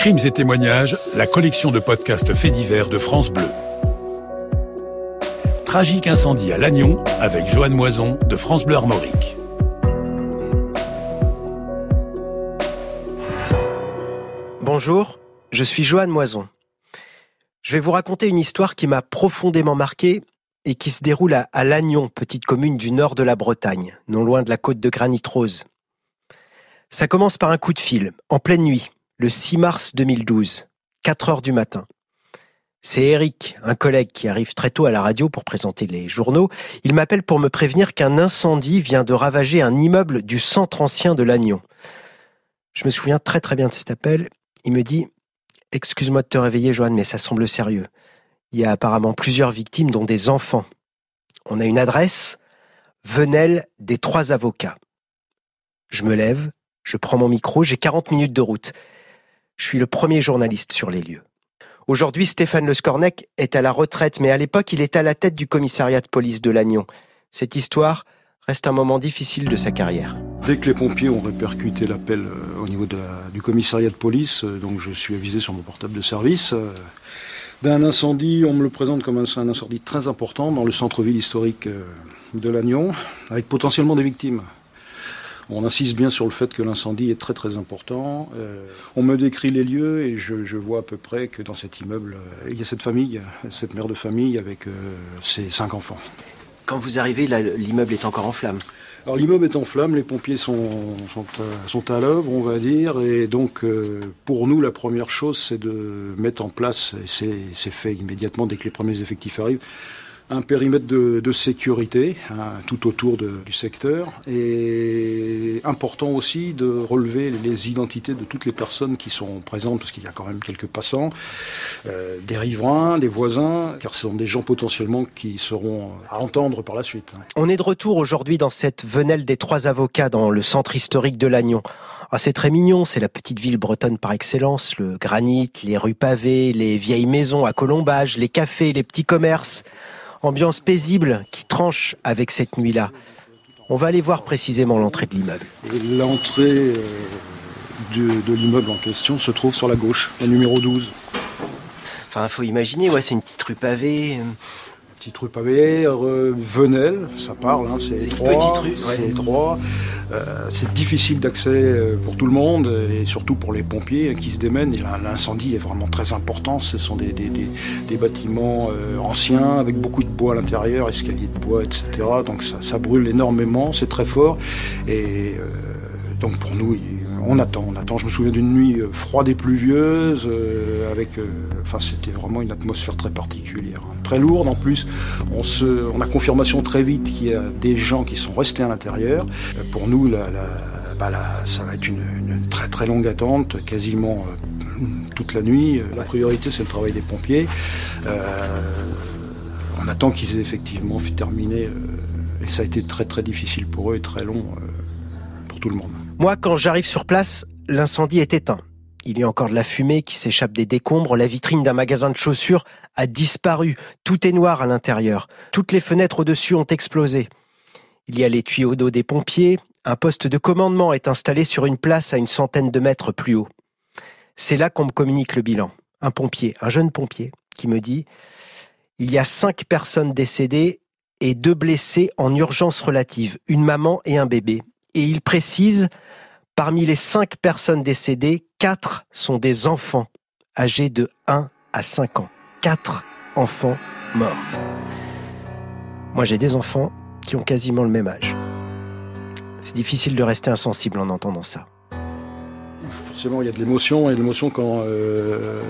Crimes et témoignages, la collection de podcasts faits divers de France Bleu. Tragique incendie à Lannion avec Joanne Moison de France Bleu Armorique. Bonjour, je suis Joanne Moison. Je vais vous raconter une histoire qui m'a profondément marqué et qui se déroule à, Lannion, petite commune du nord de la Bretagne, non loin de la côte de Granit Rose. Ça commence par un coup de fil, en pleine nuit, le 6 mars 2012, 4 heures du matin. C'est Eric, un collègue qui arrive très tôt à la radio pour présenter les journaux. Il m'appelle pour me prévenir qu'un incendie vient de ravager un immeuble du centre ancien de Lannion. Je me souviens très très bien de cet appel. Il me dit Excuse-moi de te réveiller, Joanne, mais ça semble sérieux. Il y a apparemment plusieurs victimes, dont des enfants. On a une adresse Venelle des trois avocats. Je me lève, je prends mon micro, j'ai 40 minutes de route. Je suis le premier journaliste sur les lieux. Aujourd'hui, Stéphane Le Scornec est à la retraite, mais à l'époque, il est à la tête du commissariat de police de Lannion. Cette histoire reste un moment difficile de sa carrière. Dès que les pompiers ont répercuté l'appel euh, au niveau du commissariat de police, euh, donc je suis avisé sur mon portable de service, euh, d'un incendie, on me le présente comme un, incendie très important dans le centre-ville historique de Lannion, avec potentiellement des victimes. On insiste bien sur le fait que l'incendie est très très important. on me décrit les lieux et je, vois à peu près que dans cet immeuble, il y a cette famille, cette mère de famille avec ses cinq enfants. Quand vous arrivez, l'immeuble est encore en flammes. Alors l'immeuble est en flammes, les pompiers sont, sont, à, l'œuvre, on va dire, et donc euh, pour nous, la première chose, c'est de mettre en place, et c'est fait immédiatement dès que les premiers effectifs arrivent, un périmètre de, de sécurité hein, tout autour de, du secteur et important aussi de relever les identités de toutes les personnes qui sont présentes parce qu'il y a quand même quelques passants, euh, des riverains, des voisins, car ce sont des gens potentiellement qui seront à entendre par la suite. On est de retour aujourd'hui dans cette venelle des trois avocats dans le centre historique de Lannion. Ah, c'est très mignon, c'est la petite ville bretonne par excellence, le granit, les rues pavées, les vieilles maisons à colombage, les cafés, les petits commerces. Ambiance paisible qui tranche avec cette nuit-là. On va aller voir précisément l'entrée de l'immeuble. L'entrée euh, de, l'immeuble en question se trouve sur la gauche, la numéro 12. Enfin, faut imaginer, ouais, c'est une petite rue pavée. Euh, petite rue pavée, euh, Venelle, ça parle, hein, c'est étroit. C'est étroit. Euh, c'est difficile d'accès euh, pour tout le monde et surtout pour les pompiers qui se démènent. l'incendie est vraiment très important. Ce sont des, des, des, bâtiments anciens avec beaucoup de bois à l'intérieur, escaliers de bois, etc. Donc ça, ça brûle énormément, c'est très fort. Et donc pour nous, on attend, on attend. Je me souviens d'une nuit euh, froide et pluvieuse, euh, avec, euh, enfin, c'était vraiment une atmosphère très particulière, hein. très lourde. En plus, on se, on a confirmation très vite qu'il y a des gens qui sont restés à l'intérieur. Pour nous, la, bah, ça va être une, très très longue attente, quasiment toute la nuit. La priorité, c'est le travail des pompiers. on attend qu'ils aient effectivement fait terminer, et ça a été très très difficile pour eux et très long pour tout le monde. Moi, quand j'arrive sur place, l'incendie est éteint. Il y a encore de la fumée qui s'échappe des décombres. La vitrine d'un magasin de chaussures a disparu. Tout est noir à l'intérieur. Toutes les fenêtres au-dessus ont explosé. Il y a les tuyaux d'eau des pompiers. Un poste de commandement est installé sur une place à une centaine de mètres plus haut. C'est là qu'on me communique le bilan. Un pompier, un jeune pompier, qui me dit Il y a cinq personnes décédées et deux blessés en urgence relative, une maman et un bébé. Et il précise Parmi les cinq personnes décédées, quatre sont des enfants âgés de 1 à 5 ans. Quatre enfants morts. Moi, j'ai des enfants qui ont quasiment le même âge. C'est difficile de rester insensible en entendant ça forcément, il y a de l'émotion. Et l'émotion quand euh,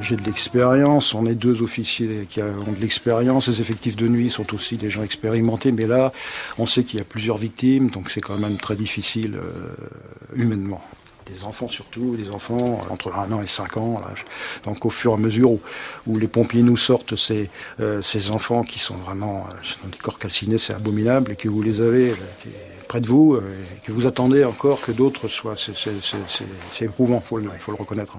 j'ai de l'expérience. On est deux officiers qui ont de l'expérience. Les effectifs de nuit sont aussi des gens expérimentés. Mais là, on sait qu'il y a plusieurs victimes. Donc c'est quand même très difficile euh, humainement des enfants surtout, des enfants entre 1 an et 5 ans. Donc au fur et à mesure où, les pompiers nous sortent ces, euh, ces enfants qui sont vraiment dans des corps calcinés, c'est abominable, et que vous les avez près de vous euh, et que vous attendez encore que d'autres soient. C'est éprouvant, il faut, faut, le reconnaître.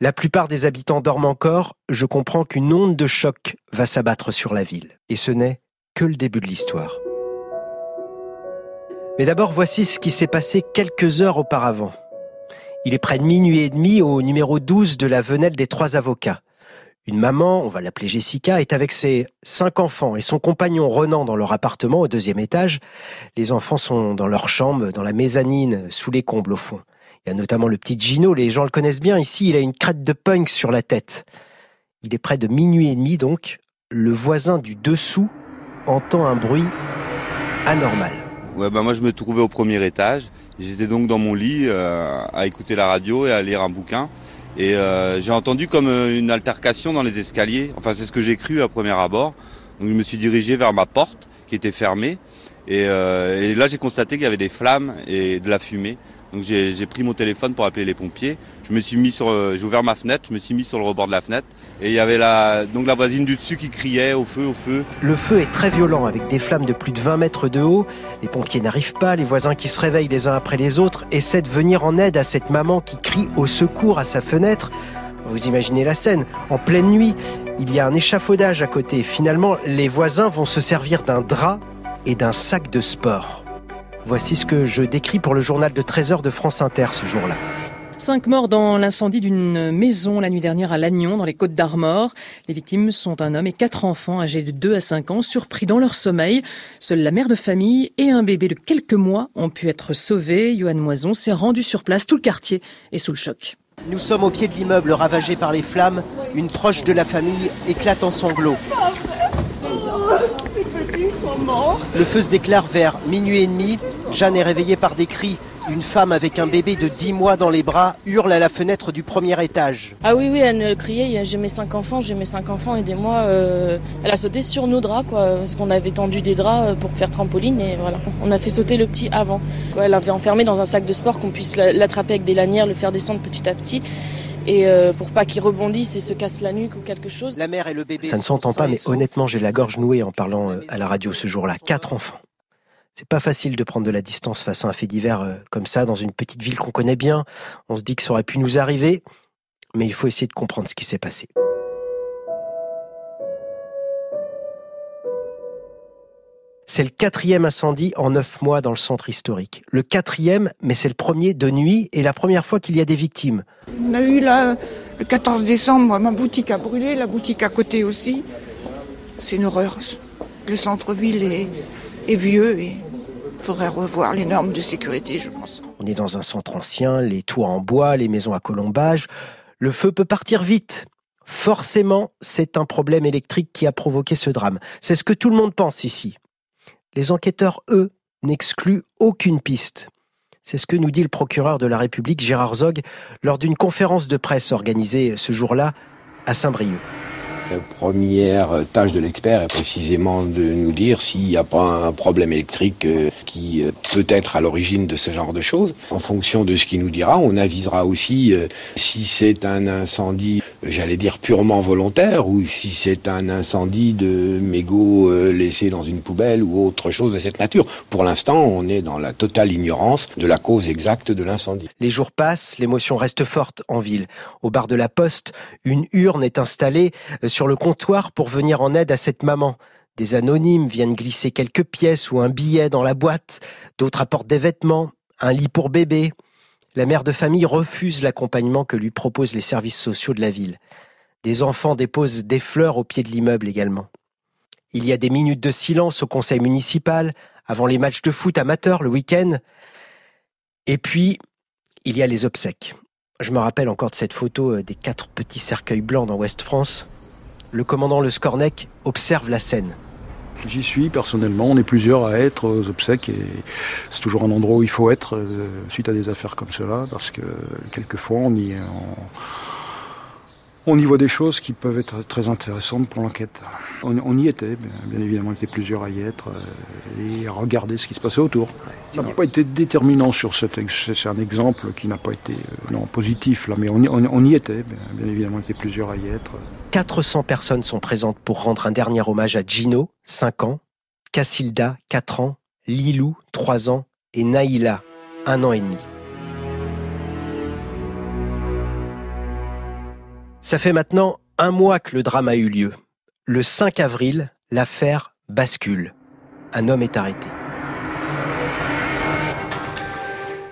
La plupart des habitants dorment encore, je comprends qu'une onde de choc va s'abattre sur la ville. Et ce n'est que le début de l'histoire. Mais d'abord, voici ce qui s'est passé quelques heures auparavant. Il est près de minuit et demi au numéro 12 de la Venelle des Trois Avocats. Une maman, on va l'appeler Jessica, est avec ses cinq enfants et son compagnon Renan dans leur appartement au deuxième étage. Les enfants sont dans leur chambre, dans la mezzanine, sous les combles au fond. Il y a notamment le petit Gino, les gens le connaissent bien ici, il a une crête de punk sur la tête. Il est près de minuit et demi donc. Le voisin du dessous entend un bruit anormal. Ouais, bah moi je me trouvais au premier étage. J'étais donc dans mon lit euh, à écouter la radio et à lire un bouquin. Et euh, j'ai entendu comme euh, une altercation dans les escaliers. Enfin, c'est ce que j'ai cru à premier abord. Donc, je me suis dirigé vers ma porte qui était fermée. Et, euh, et là, j'ai constaté qu'il y avait des flammes et de la fumée. J'ai pris mon téléphone pour appeler les pompiers. Je me suis mis sur, euh, j'ai ouvert ma fenêtre, je me suis mis sur le rebord de la fenêtre et il y avait la, donc la voisine du dessus qui criait au feu, au feu. Le feu est très violent avec des flammes de plus de 20 mètres de haut. Les pompiers n'arrivent pas, les voisins qui se réveillent les uns après les autres essaient de venir en aide à cette maman qui crie au secours à sa fenêtre. Vous imaginez la scène, en pleine nuit, il y a un échafaudage à côté. Finalement, les voisins vont se servir d'un drap et d'un sac de sport. Voici ce que je décris pour le journal de 13h de France Inter ce jour-là. Cinq morts dans l'incendie d'une maison la nuit dernière à Lannion, dans les Côtes d'Armor. Les victimes sont un homme et quatre enfants âgés de 2 à 5 ans, surpris dans leur sommeil. Seule la mère de famille et un bébé de quelques mois ont pu être sauvés. Johan Moison s'est rendu sur place. Tout le quartier est sous le choc. Nous sommes au pied de l'immeuble ravagé par les flammes. Une proche de la famille éclate en sanglots. Le feu se déclare vers minuit et demi. Jeanne est réveillée par des cris. Une femme avec un bébé de 10 mois dans les bras hurle à la fenêtre du premier étage. Ah oui, oui, elle criait, j'ai mes cinq enfants, j'ai mes cinq enfants, aidez-moi. Euh, elle a sauté sur nos draps, quoi, parce qu'on avait tendu des draps euh, pour faire trampoline, et voilà. On a fait sauter le petit avant. elle l'avait enfermé dans un sac de sport qu'on puisse l'attraper avec des lanières, le faire descendre petit à petit et euh, pour pas qu'il rebondisse et se casse la nuque ou quelque chose. La mère et le bébé. Ça ne s'entend pas, mais honnêtement, j'ai la gorge nouée en parlant euh, à la radio ce jour-là. Quatre enfants. C'est pas facile de prendre de la distance face à un fait divers euh, comme ça dans une petite ville qu'on connaît bien. On se dit que ça aurait pu nous arriver, mais il faut essayer de comprendre ce qui s'est passé. C'est le quatrième incendie en neuf mois dans le centre historique. Le quatrième, mais c'est le premier de nuit et la première fois qu'il y a des victimes. On a eu là, le 14 décembre, ma boutique a brûlé, la boutique à côté aussi. C'est une horreur. Le centre-ville est, est vieux et il faudrait revoir les normes de sécurité, je pense. On est dans un centre ancien, les toits en bois, les maisons à colombage. Le feu peut partir vite. Forcément, c'est un problème électrique qui a provoqué ce drame. C'est ce que tout le monde pense ici les enquêteurs, eux, n'excluent aucune piste. C'est ce que nous dit le procureur de la République, Gérard Zog, lors d'une conférence de presse organisée ce jour-là à Saint-Brieuc. La première tâche de l'expert est précisément de nous dire s'il n'y a pas un problème électrique euh, qui euh, peut être à l'origine de ce genre de choses. En fonction de ce qu'il nous dira, on avisera aussi euh, si c'est un incendie, j'allais dire purement volontaire, ou si c'est un incendie de mégots laissés dans une poubelle ou autre chose de cette nature. Pour l'instant, on est dans la totale ignorance de la cause exacte de l'incendie. Les jours passent, l'émotion reste forte en ville. Au bar de la Poste, une urne est installée le comptoir pour venir en aide à cette maman. Des anonymes viennent glisser quelques pièces ou un billet dans la boîte, d'autres apportent des vêtements, un lit pour bébé. La mère de famille refuse l'accompagnement que lui proposent les services sociaux de la ville. Des enfants déposent des fleurs au pied de l'immeuble également. Il y a des minutes de silence au conseil municipal, avant les matchs de foot amateurs le week-end. Et puis, il y a les obsèques. Je me rappelle encore de cette photo euh, des quatre petits cercueils blancs dans Ouest France le commandant Le Scornec observe la scène. J'y suis personnellement, on est plusieurs à être aux obsèques et c'est toujours un endroit où il faut être euh, suite à des affaires comme cela parce que quelquefois on y, on y voit des choses qui peuvent être très intéressantes pour l'enquête. On, y était, bien, évidemment, on était plusieurs à y être euh, et à regarder ce qui se passait autour. Ça n'a pas été déterminant sur cet c'est un exemple qui n'a pas été euh, non positif là, mais on, on y était, bien, évidemment, on était plusieurs à y être. 400 personnes sont présentes pour rendre un dernier hommage à Gino, 5 ans, Cassilda, 4 ans, Lilou, 3 ans et Naïla, 1 an et demi. Ça fait maintenant un mois que le drame a eu lieu. Le 5 avril, l'affaire bascule. Un homme est arrêté.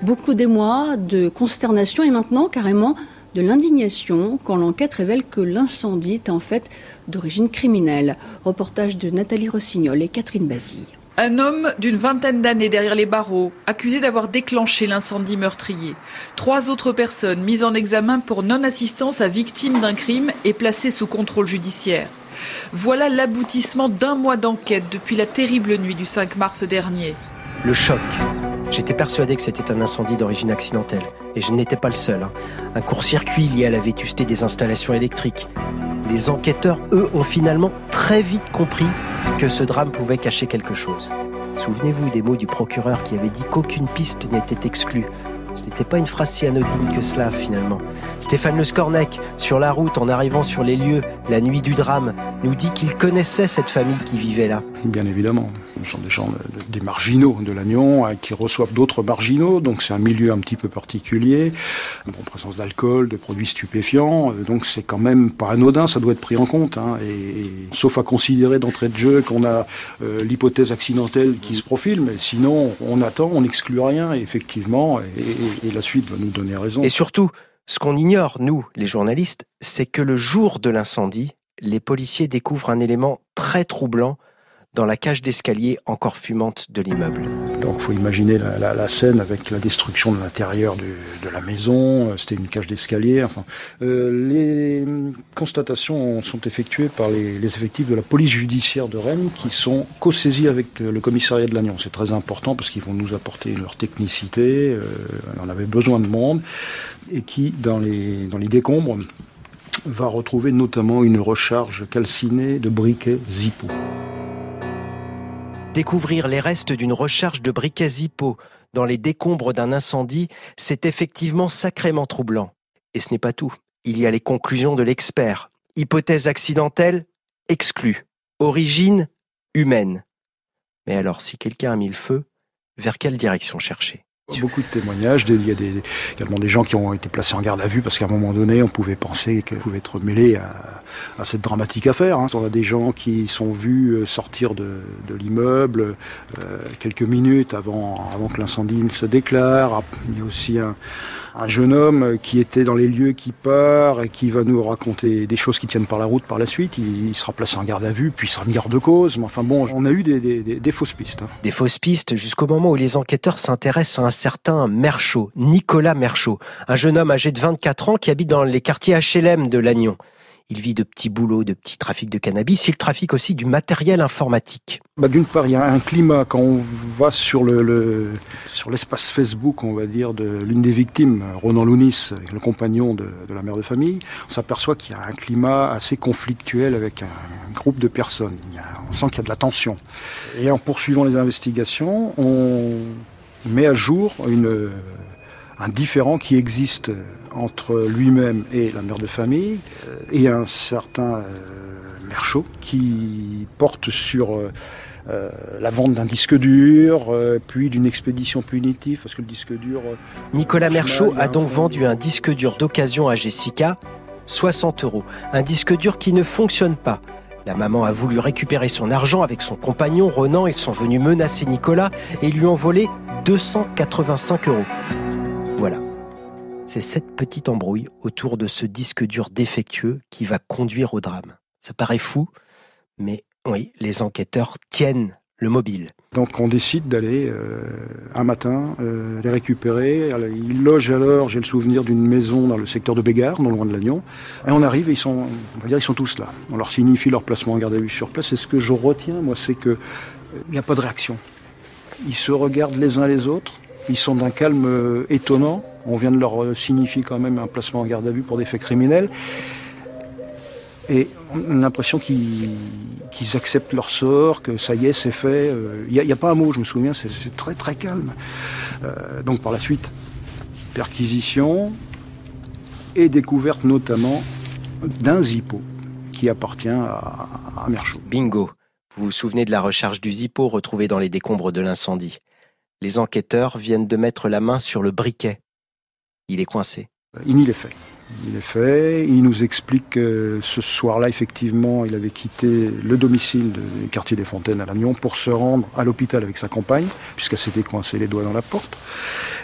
Beaucoup d'émoi, de consternation et maintenant carrément de l'indignation quand l'enquête révèle que l'incendie est en fait d'origine criminelle. Reportage de Nathalie Rossignol et Catherine Basile. Un homme d'une vingtaine d'années derrière les barreaux, accusé d'avoir déclenché l'incendie meurtrier. Trois autres personnes mises en examen pour non-assistance à victime d'un crime et placées sous contrôle judiciaire. Voilà l'aboutissement d'un mois d'enquête depuis la terrible nuit du 5 mars dernier. Le choc. J'étais persuadé que c'était un incendie d'origine accidentelle. Et je n'étais pas le seul. Hein. Un court-circuit lié à la vétusté des installations électriques. Les enquêteurs, eux, ont finalement très vite compris que ce drame pouvait cacher quelque chose. Souvenez-vous des mots du procureur qui avait dit qu'aucune piste n'était exclue. Ce n'était pas une phrase si anodine que cela, finalement. Stéphane Le Scornec, sur la route, en arrivant sur les lieux, la nuit du drame, nous dit qu'il connaissait cette famille qui vivait là. Bien évidemment. Ce sont des gens, des marginaux de l'Agnon, hein, qui reçoivent d'autres marginaux, donc c'est un milieu un petit peu particulier. Bon, présence d'alcool, de produits stupéfiants, euh, donc c'est quand même pas anodin, ça doit être pris en compte. Hein, et, sauf à considérer d'entrée de jeu qu'on a euh, l'hypothèse accidentelle qui se profile, mais sinon on attend, on n'exclut rien, effectivement, et la suite va nous donner raison. Et surtout, ce qu'on ignore, nous, les journalistes, c'est que le jour de l'incendie, les policiers découvrent un élément très troublant dans la cage d'escalier encore fumante de l'immeuble. Donc faut imaginer la, scène avec la destruction de l'intérieur de la maison, c'était une cage d'escalier. Euh, les constatations sont effectuées par les, effectifs de la police judiciaire de Rennes qui sont co-saisis avec le commissariat de Lannion. C'est très important parce qu'ils vont nous apporter leur technicité, euh, on avait besoin de monde, et qui, dans les, dans les décombres, va retrouver notamment une recharge calcinée de briquets Zippo. Découvrir les restes d'une recharge de briquets Zippo dans les décombres d'un incendie, c'est effectivement sacrément troublant. Et ce n'est pas tout. Il y a les conclusions de l'expert. Hypothèse accidentelle exclue. Origine humaine. Mais alors, si quelqu'un a mis le feu, vers quelle direction chercher? Beaucoup de témoignages, il y a également des gens qui ont été placés en garde à vue parce qu'à un moment donné, on pouvait penser qu'ils pouvaient être mêlés à, cette dramatique affaire. Hein. On a des gens qui sont vus euh, sortir de, l'immeuble euh, quelques minutes avant, que l'incendie ne se déclare. Il y a aussi un, un, jeune homme qui était dans les lieux qui part et qui va nous raconter des choses qui tiennent par la route par la suite. Il, sera placé en garde à vue, puis il sera mis garde de cause. Mais enfin bon, on a eu des, fausses pistes. Hein. Des fausses pistes jusqu'au moment où les enquêteurs s'intéressent à un certain Merchaud, Nicolas Merchaud, un jeune homme âgé de 24 ans qui habite dans les quartiers HLM de Lannion. Il vit de petits boulots, de petits trafics de cannabis. Il trafique aussi du matériel informatique. Bah, D'une part, il y a un climat quand on va sur le, sur l'espace Facebook, on va dire, de l'une des victimes, Ronan Lounis, le compagnon de, la mère de famille. On s'aperçoit qu'il y a un climat assez conflictuel avec un, groupe de personnes. on sent qu'il y a de la tension. Et en poursuivant les investigations, on met à jour une, un différent qui existe entre lui-même et la mère de famille, euh, et un certain euh, Merchaud qui porte sur euh, la vente d'un disque dur, puis d'une expédition punitive, parce que le disque dur... Nicolas Merchaud a donc vendu un disque dur d'occasion à Jessica, 60 euros. Un disque dur qui ne fonctionne pas. La maman a voulu récupérer son argent avec son compagnon Ronan. Ils sont venus menacer Nicolas et lui ont volé 285 euros. Voilà. C'est cette petite embrouille autour de ce disque dur défectueux qui va conduire au drame. Ça paraît fou, mais oui, les enquêteurs tiennent le mobile. Donc on décide d'aller euh, un matin euh, les récupérer. Ils logent alors, j'ai le souvenir d'une maison dans le secteur de Bégard, non loin de Lannion. Et on arrive et ils sont, on va dire, ils sont tous là. On leur signifie leur placement en garde à vue sur place. Et ce que je retiens, moi, c'est que il n'y a pas de réaction. Ils se regardent les uns les autres. Ils sont d'un calme euh, étonnant. On vient de leur euh, signifier quand même un placement en garde à vue pour des faits criminels. Et on a l'impression qu'ils acceptent leur sort, que ça y est, c'est fait. Euh, il n'y a, pas un mot, je me souviens, c'est très très calme. donc par la suite, perquisition et découverte notamment d'un Zippo qui appartient à, à. Bingo vous vous souvenez de la recharge du Zippo retrouvée dans les décombres de l'incendie? Les enquêteurs viennent de mettre la main sur le briquet. Il est coincé. Il est fait. Il est fait. Il nous explique que ce soir-là, effectivement, il avait quitté le domicile du quartier des Fontaines à Lannion pour se rendre à l'hôpital avec sa compagne, puisqu'elle s'était coincée les doigts dans la porte,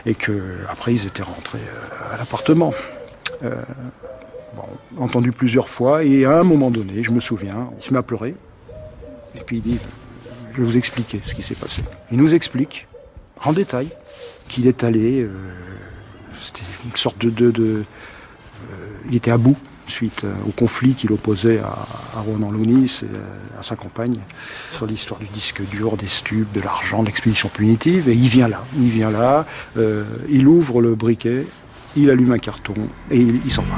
et que après ils étaient rentrés euh, à l'appartement. Euh, bon, entendu plusieurs fois, et à un moment donné, je me souviens, il se met à pleurer, et puis il dit, je vais vous expliquer ce qui s'est passé. Il nous explique, en détail, qu'il est allé, euh, c'était une sorte de, de, de il était à bout suite euh, au conflit qu'il opposait à, Ronan Lounis et à sa compagne sur l'histoire du disque dur, des stupes, de l'argent, de l'expédition punitive. Et il vient là, il vient là, euh, il ouvre le briquet, il allume un carton et il, s'en va.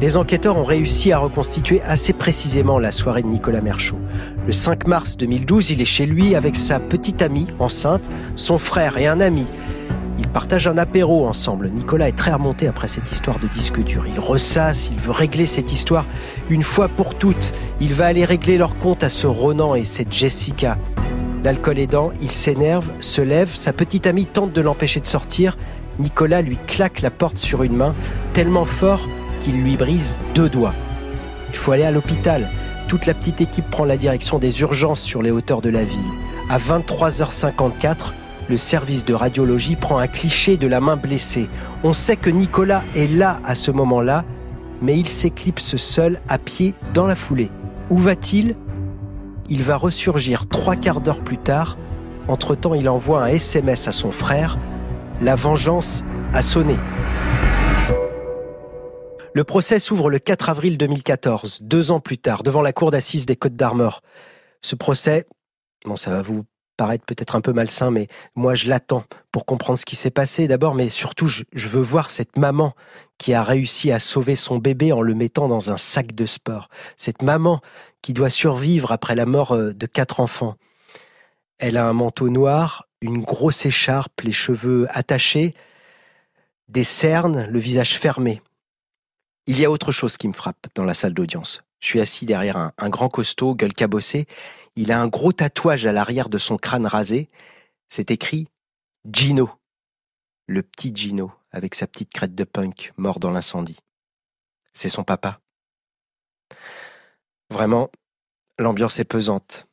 Les enquêteurs ont réussi à reconstituer assez précisément la soirée de Nicolas Merchaud. Le 5 mars 2012, il est chez lui avec sa petite amie enceinte, son frère et un ami. Ils partagent un apéro ensemble. Nicolas est très remonté après cette histoire de disque dur. Il ressasse, il veut régler cette histoire une fois pour toutes. Il va aller régler leur compte à ce Ronan et cette Jessica. L'alcool aidant, il s'énerve, se lève, sa petite amie tente de l'empêcher de sortir. Nicolas lui claque la porte sur une main, tellement fort qu'il lui brise deux doigts. Il faut aller à l'hôpital. Toute la petite équipe prend la direction des urgences sur les hauteurs de la ville. À 23h54, le service de radiologie prend un cliché de la main blessée. On sait que Nicolas est là à ce moment-là, mais il s'éclipse seul à pied dans la foulée. Où va-t-il? Il va ressurgir trois quarts d'heure plus tard. Entre-temps, il envoie un SMS à son frère. La vengeance a sonné. Le procès s'ouvre le 4 avril 2014, deux ans plus tard, devant la cour d'assises des Côtes d'Armor. Ce procès, bon, ça va vous paraître peut-être un peu malsain, mais moi je l'attends pour comprendre ce qui s'est passé d'abord, mais surtout je, veux voir cette maman qui a réussi à sauver son bébé en le mettant dans un sac de sport. Cette maman qui doit survivre après la mort euh, de quatre enfants. Elle a un manteau noir, une grosse écharpe, les cheveux attachés, des cernes, le visage fermé. Il y a autre chose qui me frappe dans la salle d'audience. Je suis assis derrière un, grand costaud, gueule cabossée, il a un gros tatouage à l'arrière de son crâne rasé. C'est écrit Gino. Le petit Gino, avec sa petite crête de punk, mort dans l'incendie. C'est son papa. Vraiment, l'ambiance est pesante,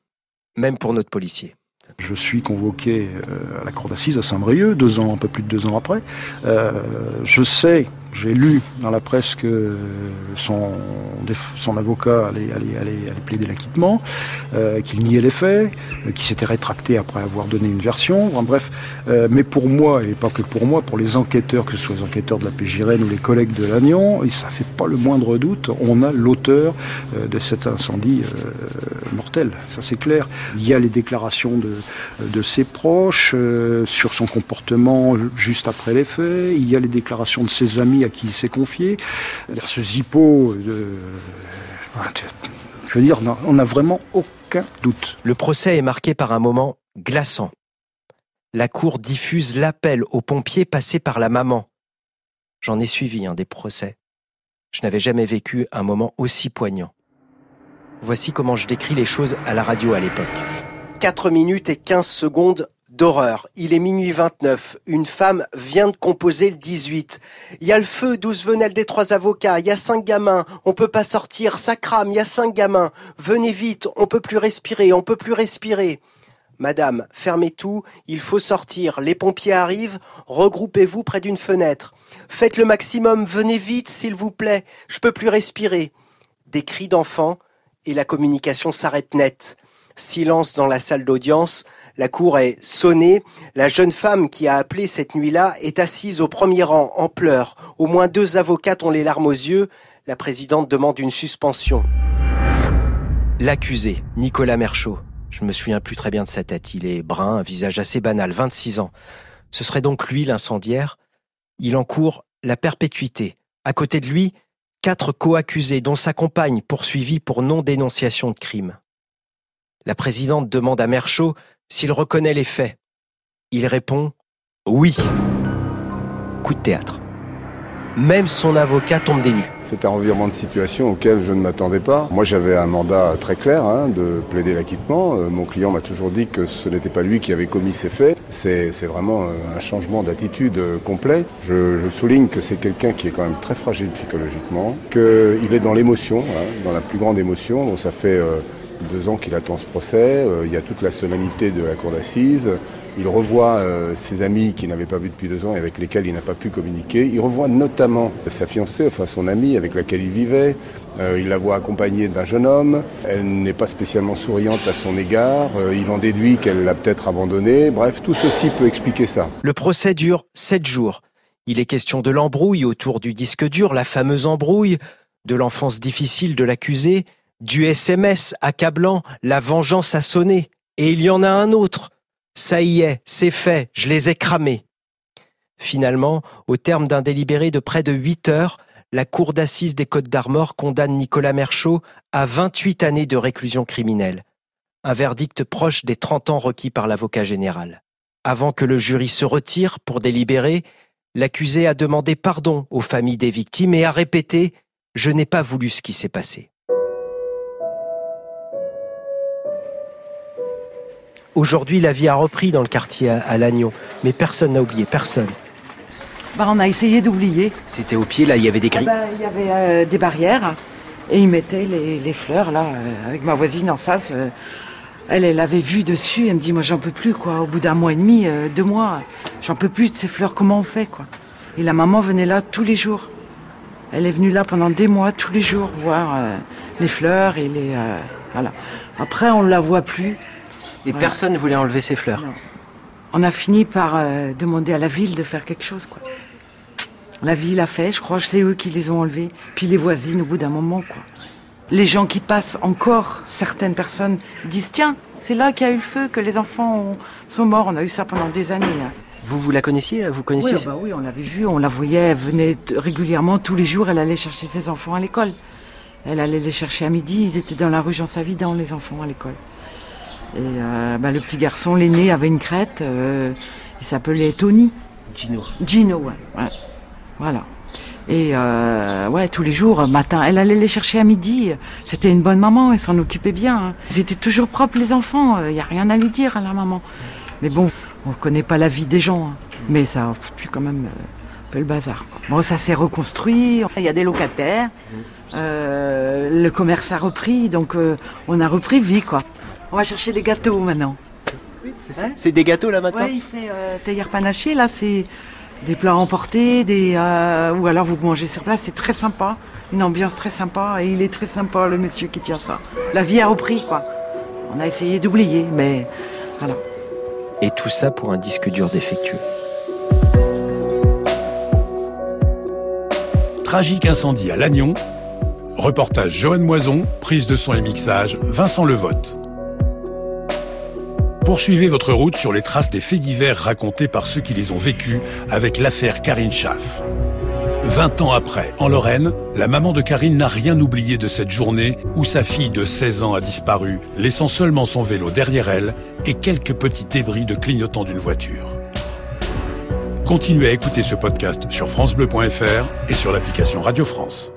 même pour notre policier. Je suis convoqué euh, à la cour d'assises à Saint-Brieuc, deux ans, un peu plus de deux ans après. Euh, je sais j'ai lu dans la presse que son, avocat allait, plaider l'acquittement, euh, qu'il niait les faits, euh, qu'il s'était rétracté après avoir donné une version. bref, euh, mais pour moi, et pas que pour moi, pour les enquêteurs, que ce soit les enquêteurs de la PJRN ou les collègues de l'Agnon, ça fait pas le moindre doute, on a l'auteur de cet incendie mortel. Ça c'est clair. Il y a les déclarations de ses proches sur son comportement juste après les faits. Il y a les déclarations de ses amis à qui il s'est confié. Ce Zippo, euh, je veux dire, on n'a vraiment aucun doute. Le procès est marqué par un moment glaçant. La cour diffuse l'appel aux pompiers passé par la maman. J'en ai suivi un des procès. Je n'avais jamais vécu un moment aussi poignant. Voici comment je décris les choses à la radio à l'époque. 4 minutes et 15 secondes d'horreur. Il est minuit 29. Une femme vient de composer le 18. Il y a le feu, douze venelles des trois avocats. Il y a cinq gamins. On peut pas sortir. Ça crame. Il y a cinq gamins. Venez vite. On peut plus respirer. On peut plus respirer. Madame, fermez tout. Il faut sortir. Les pompiers arrivent. Regroupez-vous près d'une fenêtre. Faites le maximum. Venez vite, s'il vous plaît. Je peux plus respirer. Des cris d'enfants et la communication s'arrête net. Silence dans la salle d'audience, la cour est sonnée, la jeune femme qui a appelé cette nuit-là est assise au premier rang, en pleurs. Au moins deux avocates ont les larmes aux yeux, la présidente demande une suspension. L'accusé, Nicolas Merchaud. Je me souviens plus très bien de sa tête. Il est brun, un visage assez banal, 26 ans. Ce serait donc lui l'incendiaire. Il encourt la perpétuité. À côté de lui, quatre co-accusés, dont sa compagne poursuivie pour non-dénonciation de crime. La présidente demande à Merchaud s'il reconnaît les faits. Il répond oui. Coup de théâtre. Même son avocat tombe des. C'est un revirement de situation auquel je ne m'attendais pas. Moi, j'avais un mandat très clair hein, de plaider l'acquittement. Euh, mon client m'a toujours dit que ce n'était pas lui qui avait commis ces faits. C'est vraiment euh, un changement d'attitude euh, complet. Je, souligne que c'est quelqu'un qui est quand même très fragile psychologiquement, qu'il est dans l'émotion, hein, dans la plus grande émotion. Donc ça fait deux ans qu'il attend ce procès. il y a toute la solennité de la cour d'assises. Il revoit euh, ses amis qu'il n'avait pas vus depuis deux ans et avec lesquels il n'a pas pu communiquer. Il revoit notamment sa fiancée, enfin son amie avec laquelle il vivait. Euh, il la voit accompagnée d'un jeune homme. Elle n'est pas spécialement souriante à son égard. Euh, il en déduit qu'elle l'a peut-être abandonné. Bref, tout ceci peut expliquer ça. Le procès dure sept jours. Il est question de l'embrouille autour du disque dur, la fameuse embrouille, de l'enfance difficile de l'accusé, du SMS accablant, la vengeance a sonné. Et il y en a un autre, ça y est, c'est fait, je les ai cramés. Finalement, au terme d'un délibéré de près de huit heures, la Cour d'assises des Côtes d'Armor condamne Nicolas Merchaud à 28 années de réclusion criminelle. Un verdict proche des 30 ans requis par l'avocat général. Avant que le jury se retire pour délibérer, l'accusé a demandé pardon aux familles des victimes et a répété ⁇ Je n'ai pas voulu ce qui s'est passé ⁇ Aujourd'hui, la vie a repris dans le quartier à, Lannion, mais personne n'a oublié, personne. Bah, on a essayé d'oublier. C'était au pied, là, il y avait des grilles ah bah, Il y avait euh, des barrières et ils mettaient les, fleurs, là, euh, avec ma voisine en face. Euh, elle, elle avait vu dessus, elle me dit, moi j'en peux plus, quoi. Au bout d'un mois et demi, deux mois, j'en peux plus de ces fleurs, comment on fait, quoi? Et la maman venait là tous les jours. Elle est venue là pendant des mois, tous les jours, voir les fleurs et les... voilà. Après, on ne la voit plus. Et personne ne voulait enlever ces fleurs. On a fini par euh, demander à la ville de faire quelque chose, quoi. La ville a fait, je crois, c'est eux qui les ont enlevés, puis les voisines au bout d'un moment, quoi. Les gens qui passent encore, certaines personnes disent tiens, c'est là qu'il y a eu le feu, que les enfants sont morts. On a eu ça pendant des années. Hein. Vous, vous la connaissiez Vous connaissiez oui, bah oui, on l'avait vue, on la voyait, elle venait régulièrement, tous les jours, elle allait chercher ses enfants à l'école. Elle allait les chercher à midi, ils étaient dans la rue Jean Savidan, les enfants à l'école. Et euh, bah, le petit garçon, l'aîné, avait une crête. Euh, il s'appelait Tony. Gino. Gino, ouais. Voilà. Et euh, ouais, tous les jours, matin, elle allait les chercher à midi. C'était une bonne maman, elle s'en occupait bien. Hein. Ils étaient toujours propres, les enfants. Il n'y a rien à lui dire à la maman. Mais bon, on ne connaît pas la vie des gens. Hein. Mais ça a foutu quand même un peu le bazar. Bon, ça s'est reconstruit. Il y a des locataires. le commerce a repris, donc on a repris vie, quoi. On va chercher des gâteaux maintenant. c'est des gâteaux là maintenant Oui, il fait euh, panaché. Là, c'est des plats emportés, des, euh, ou alors vous mangez sur place. C'est très sympa. Une ambiance très sympa. Et il est très sympa, le monsieur qui tient ça. La vie a repris, quoi. On a essayé d'oublier, mais voilà. Et tout ça pour un disque dur défectueux. Tragique incendie à Lannion. Reportage Joanne Moison, prise de son et mixage Vincent Levotte. Poursuivez votre route sur les traces des faits divers racontés par ceux qui les ont vécus avec l'affaire Karine Schaff. Vingt ans après, en Lorraine, la maman de Karine n'a rien oublié de cette journée où sa fille de 16 ans a disparu, laissant seulement son vélo derrière elle et quelques petits débris de clignotant d'une voiture. Continuez à écouter ce podcast sur francebleu.fr et sur l'application Radio France.